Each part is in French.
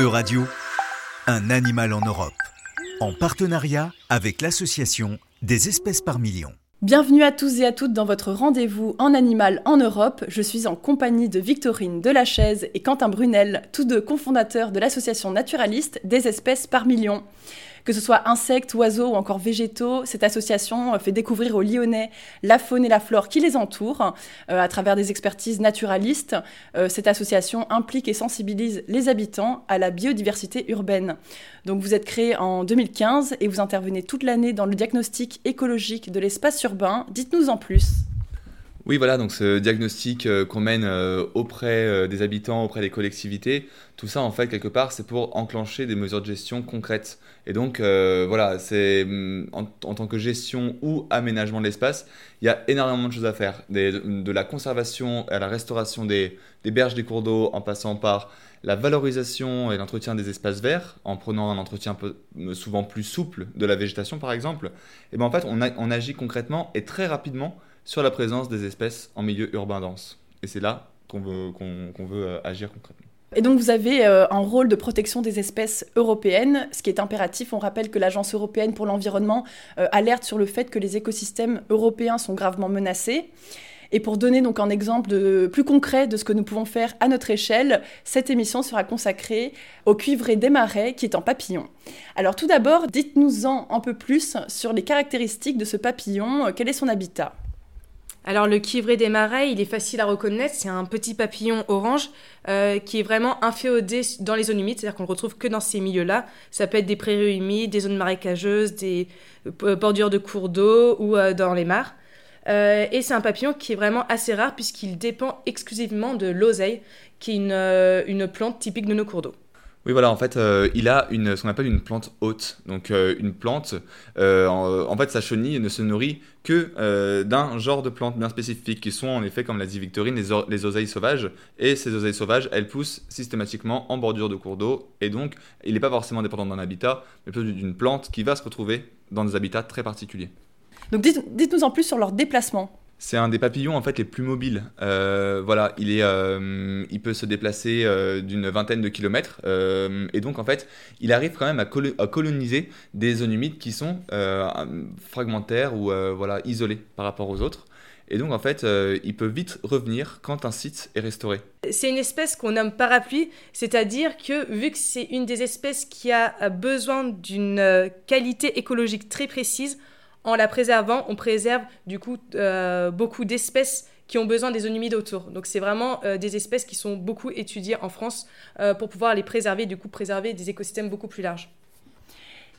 Euradio, un animal en Europe, en partenariat avec l'association des espèces par million. Bienvenue à tous et à toutes dans votre rendez-vous en animal en Europe. Je suis en compagnie de Victorine Delachaise et Quentin Brunel, tous deux cofondateurs de l'association naturaliste des espèces par million. Que ce soit insectes, oiseaux ou encore végétaux, cette association fait découvrir aux Lyonnais la faune et la flore qui les entourent euh, à travers des expertises naturalistes. Euh, cette association implique et sensibilise les habitants à la biodiversité urbaine. Donc vous êtes créé en 2015 et vous intervenez toute l'année dans le diagnostic écologique de l'espace urbain. Dites-nous en plus. Oui, voilà, donc ce diagnostic euh, qu'on mène euh, auprès euh, des habitants, auprès des collectivités, tout ça, en fait, quelque part, c'est pour enclencher des mesures de gestion concrètes. Et donc, voilà, c'est mm, en, tant que gestion ou aménagement de l'espace, il y a énormément de choses à faire. de, la conservation à la restauration des, berges des cours d'eau, en passant par la valorisation et l'entretien des espaces verts, en prenant un entretien souvent plus souple de la végétation, par exemple. Et bien, en fait, on agit concrètement et très rapidement sur la présence des espèces en milieu urbain dense. Et c'est là qu'on veut, qu'on, veut euh, agir concrètement. Et donc vous avez euh, un rôle de protection des espèces européennes, ce qui est impératif. On rappelle que l'Agence européenne pour l'environnement euh, alerte sur le fait que les écosystèmes européens sont gravement menacés. Et pour donner donc un exemple de, plus concret de ce que nous pouvons faire à notre échelle, cette émission sera consacrée au cuivré des marais qui est en papillon. Alors tout d'abord, dites-nous-en un peu plus sur les caractéristiques de ce papillon, quel est son habitat? Alors le cuivré des marais, il est facile à reconnaître, c'est un petit papillon orange euh, qui est vraiment inféodé dans les zones humides, c'est-à-dire qu'on le retrouve que dans ces milieux-là. Ça peut être des prairies humides, des zones marécageuses, des euh, bordures de cours d'eau ou euh, dans les mares. et c'est un papillon qui est vraiment assez rare puisqu'il dépend exclusivement de l'oseille, qui est une, une plante typique de nos cours d'eau. Oui, voilà, en fait, euh, il a une, ce qu'on appelle une plante haute. Donc, euh, une plante, euh, en, fait, sa chenille ne se nourrit que d'un genre de plantes bien spécifiques, qui sont en effet, comme l'a dit Victorine, les, les, oseilles sauvages. Et ces oseilles sauvages, elles poussent systématiquement en bordure de cours d'eau. Et donc, il n'est pas forcément dépendant d'un habitat, mais plutôt d'une plante qui va se retrouver dans des habitats très particuliers. Donc, dites-nous en plus sur leur déplacement. C'est un des papillons en fait les plus mobiles. Euh, voilà, il est, euh, il peut se déplacer euh, d'une vingtaine de kilomètres et donc en fait, il arrive quand même à, coloniser des zones humides qui sont fragmentaires ou voilà isolées par rapport aux autres. Et donc, en fait, il peut vite revenir quand un site est restauré. C'est une espèce qu'on nomme parapluie, c'est-à-dire que vu que c'est une des espèces qui a besoin d'une qualité écologique très précise, en la préservant, on préserve du coup euh, beaucoup d'espèces qui ont besoin des zones humides autour. Donc c'est vraiment euh, des espèces qui sont beaucoup étudiées en France euh, pour pouvoir les préserver, du coup préserver des écosystèmes beaucoup plus larges.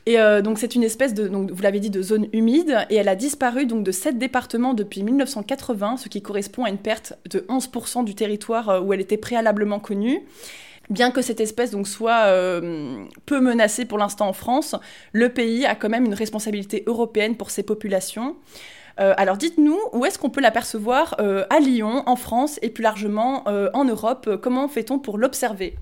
Et donc c'est une espèce de, donc, vous l'avez dit, de zone humide, et elle a disparu donc de sept départements depuis 1980, ce qui correspond à une perte de 11% du territoire où elle était préalablement connue. Bien que cette espèce donc soit euh, peu menacée pour l'instant en France, le pays a quand même une responsabilité européenne pour ses populations. Euh, alors dites-nous, où est-ce qu'on peut l'apercevoir euh, à Lyon, en France et plus largement en Europe? Comment fait-on pour l'observer?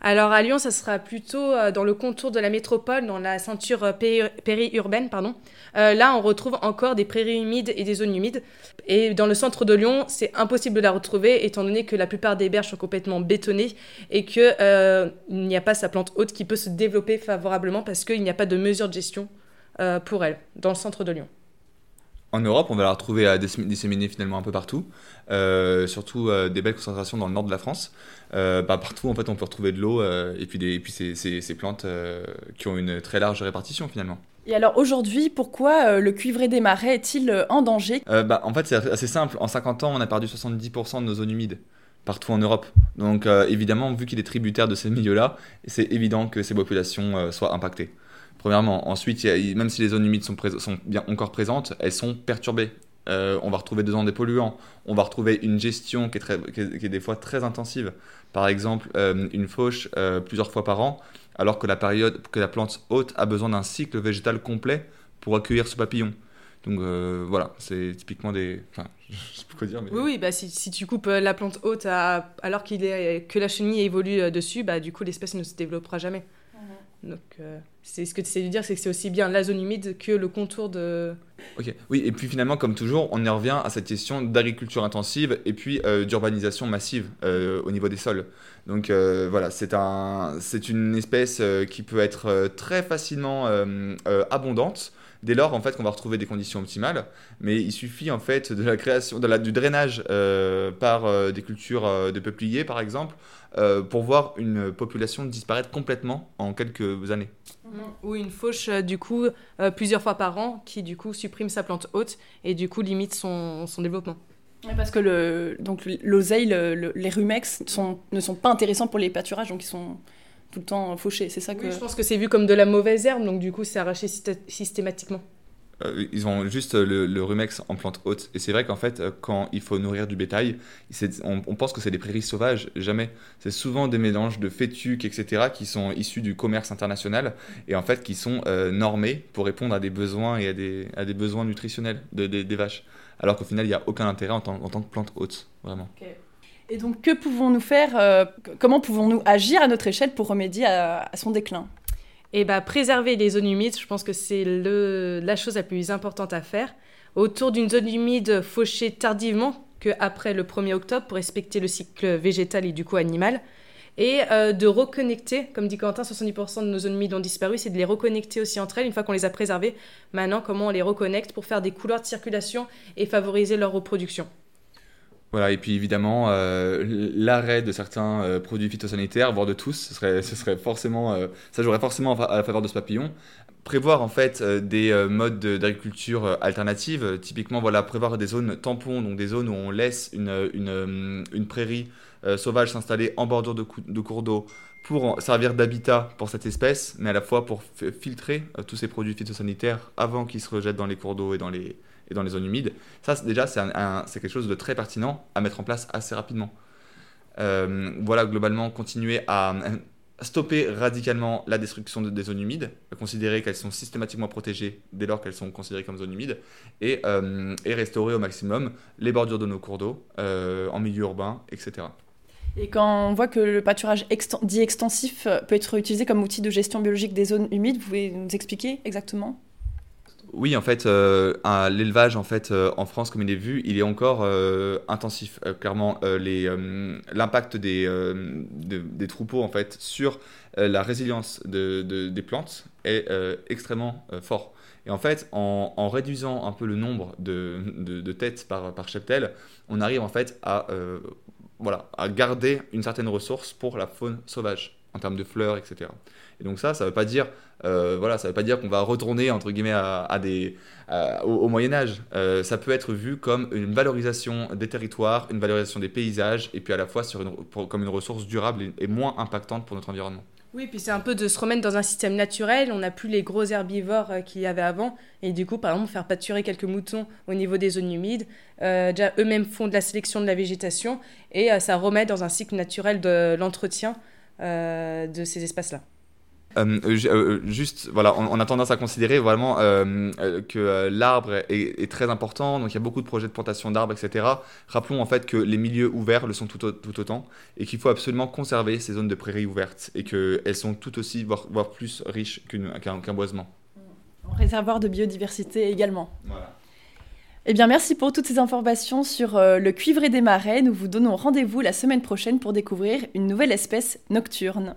Alors à Lyon, ça sera plutôt euh, dans le contour de la métropole, dans la ceinture euh, périurbaine, pardon. Euh, là, on retrouve encore des prairies humides et des zones humides. Et dans le centre de Lyon, c'est impossible de la retrouver, étant donné que la plupart des berges sont complètement bétonnées et qu'il n'y a pas sa plante haute qui peut se développer favorablement parce qu'il n'y a pas de mesure de gestion pour elle dans le centre de Lyon. En Europe, on va la retrouver à disséminer finalement un peu partout, surtout des belles concentrations dans le nord de la France. Euh, bah, partout en fait on peut retrouver de l'eau euh, et puis, des, et puis ces, ces, plantes euh, qui ont une très large répartition finalement. Et alors aujourd'hui, pourquoi le cuivré des marais est-il en danger? Bah, En fait c'est assez simple, en 50 ans on a perdu 70% de nos zones humides partout en Europe. Donc évidemment, vu qu'il est tributaire de ces milieux-là, c'est évident que ces populations soient impactées. Premièrement. Ensuite, même si les zones humides sont, bien encore présentes, elles sont perturbées. on va retrouver dedans des polluants, on va retrouver une gestion qui est, des fois très intensive par exemple euh, une fauche euh, plusieurs fois par an, alors que la, période, que la plante haute a besoin d'un cycle végétal complet pour accueillir ce papillon. Donc euh, voilà, c'est typiquement des. Enfin, je sais pas quoi dire. Mais... Oui, oui bah, si, tu coupes la plante haute alors que la chenille évolue dessus, bah, du coup l'espèce ne se développera jamais. Donc, euh, c'est ce que tu essaies de dire, c'est que c'est aussi bien la zone humide que le contour de. Ok, oui, et puis finalement, comme toujours, on y revient à cette question d'agriculture intensive et puis euh, d'urbanisation massive euh, au niveau des sols. Donc voilà, c'est un, c'est une espèce qui peut être très facilement abondante dès lors en fait qu'on va retrouver des conditions optimales. Mais il suffit en fait de la création, de la, du drainage par des cultures de peupliers par exemple, euh, pour voir une population disparaître complètement en quelques années. Ou une fauche, euh, du coup, euh, plusieurs fois par an, qui du coup supprime sa plante haute et du coup limite son, son développement. parce que le, donc l'oseille, les rumex sont, ne sont pas intéressants pour les pâturages, donc ils sont tout le temps fauchés. C'est ça que. je pense que c'est vu comme de la mauvaise herbe, donc du coup c'est arraché systématiquement. Euh, ils ont juste le, rumex en plante haute. Et c'est vrai qu'en fait, euh, quand il faut nourrir du bétail, on, pense que c'est des prairies sauvages. Jamais. C'est souvent des mélanges de fétuques, etc., qui sont issus du commerce international et en fait qui sont euh, normés pour répondre à des besoins et à des, à des besoins nutritionnels de, des vaches. Alors qu'au final, il n'y a aucun intérêt en, tant que plante haute, vraiment. Et donc, que pouvons-nous faire Comment pouvons-nous agir à notre échelle pour remédier à son déclin? Et bah, préserver les zones humides, je pense que c'est la chose la plus importante à faire. Autour d'une zone humide fauchée tardivement, qu'après le 1er octobre, pour respecter le cycle végétal et du coup animal. Et euh, de reconnecter, comme dit Quentin, 70% de nos zones humides ont disparu, c'est de les reconnecter aussi entre elles, une fois qu'on les a préservées. Maintenant, comment on les reconnecte pour faire des couloirs de circulation et favoriser leur reproduction? Voilà, et puis évidemment, euh, l'arrêt de certains euh, produits phytosanitaires, voire de tous, ce serait, ce serait forcément, euh, ça jouerait forcément à la faveur de ce papillon. Prévoir en fait des modes d'agriculture alternatives, typiquement voilà, prévoir des zones tampons, donc des zones où on laisse une, une, prairie sauvage s'installer en bordure de cours d'eau pour servir d'habitat pour cette espèce, mais à la fois pour filtrer tous ces produits phytosanitaires avant qu'ils se rejettent dans les cours d'eau et dans les, et dans les zones humides. Ça, déjà, c'est quelque chose de très pertinent à mettre en place assez rapidement. Euh, voilà, globalement, continuer à stopper radicalement la destruction des zones humides, considérer qu'elles sont systématiquement protégées dès lors qu'elles sont considérées comme zones humides, et, euh, restaurer au maximum les bordures de nos cours d'eau euh, en milieu urbain, etc. Et quand on voit que le pâturage dit extensif peut être utilisé comme outil de gestion biologique des zones humides, vous pouvez nous expliquer exactement? Oui, en fait, euh, l'élevage en fait euh, en France, comme il est vu, il est encore euh, intensif. clairement, l'impact des, troupeaux en fait sur la résilience des plantes est extrêmement fort. Et en fait, en, réduisant un peu le nombre de, têtes par, par, cheptel, on arrive en fait à, voilà, à garder une certaine ressource pour la faune sauvage en termes de fleurs, etc. Et donc ça, ça ne veut pas dire, euh, voilà, ça veut pas dire qu'on va retourner entre guillemets à, des, au, Moyen Âge. Euh, ça peut être vu comme une valorisation des territoires, une valorisation des paysages, et puis à la fois sur comme une ressource durable et, moins impactante pour notre environnement. Oui, puis c'est un peu de se remettre dans un système naturel. On n'a plus les gros herbivores euh, qu'il y avait avant. Et du coup, par exemple, faire pâturer quelques moutons au niveau des zones humides. déjà, eux-mêmes font de la sélection de la végétation. Et ça remet dans un cycle naturel de l'entretien de ces espaces-là. Euh, euh, euh, juste, voilà, on, a tendance à considérer vraiment que l'arbre est, très important, donc il y a beaucoup de projets de plantation d'arbres, etc. Rappelons en fait que les milieux ouverts le sont tout, autant, et qu'il faut absolument conserver ces zones de prairies ouvertes, et qu'elles sont tout aussi, voire, plus riches qu'un boisement. En réservoir de biodiversité également. Voilà. Eh bien, merci pour toutes ces informations sur le cuivré des marais. Nous vous donnons rendez-vous la semaine prochaine pour découvrir une nouvelle espèce nocturne.